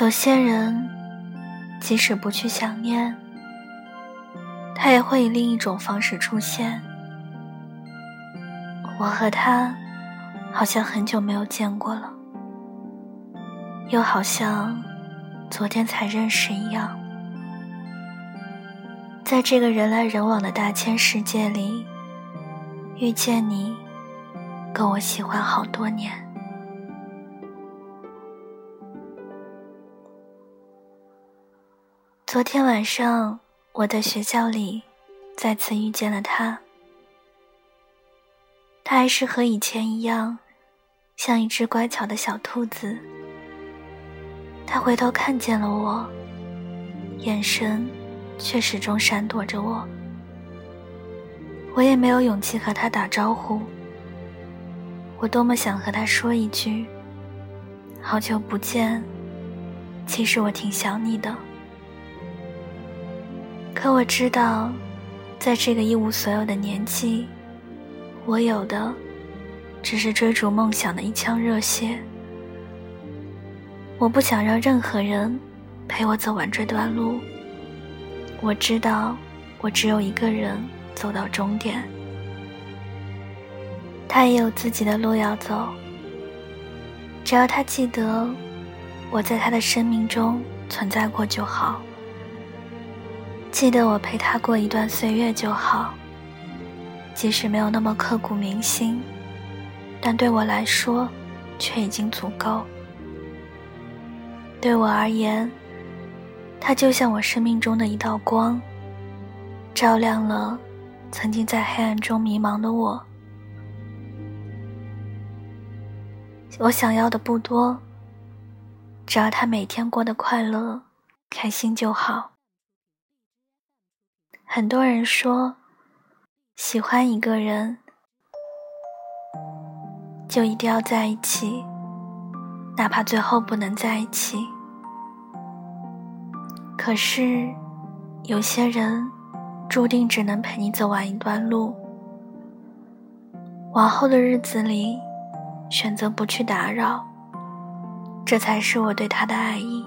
有些人，即使不去想念，他也会以另一种方式出现。我和他，好像很久没有见过了，又好像昨天才认识一样。在这个人来人往的大千世界里，遇见你，够我喜欢好多年。昨天晚上，我在学校里再次遇见了他。他还是和以前一样，像一只乖巧的小兔子。他回头看见了我，眼神。却始终闪躲着我，我也没有勇气和他打招呼。我多么想和他说一句“好久不见”，其实我挺想你的。可我知道，在这个一无所有的年纪，我有的只是追逐梦想的一腔热血。我不想让任何人陪我走完这段路。我知道，我只有一个人走到终点。他也有自己的路要走。只要他记得我在他的生命中存在过就好，记得我陪他过一段岁月就好。即使没有那么刻骨铭心，但对我来说，却已经足够。对我而言。他就像我生命中的一道光，照亮了曾经在黑暗中迷茫的我。我想要的不多，只要他每天过得快乐、开心就好。很多人说，喜欢一个人就一定要在一起，哪怕最后不能在一起。可是，有些人注定只能陪你走完一段路。往后的日子里，选择不去打扰，这才是我对他的爱意。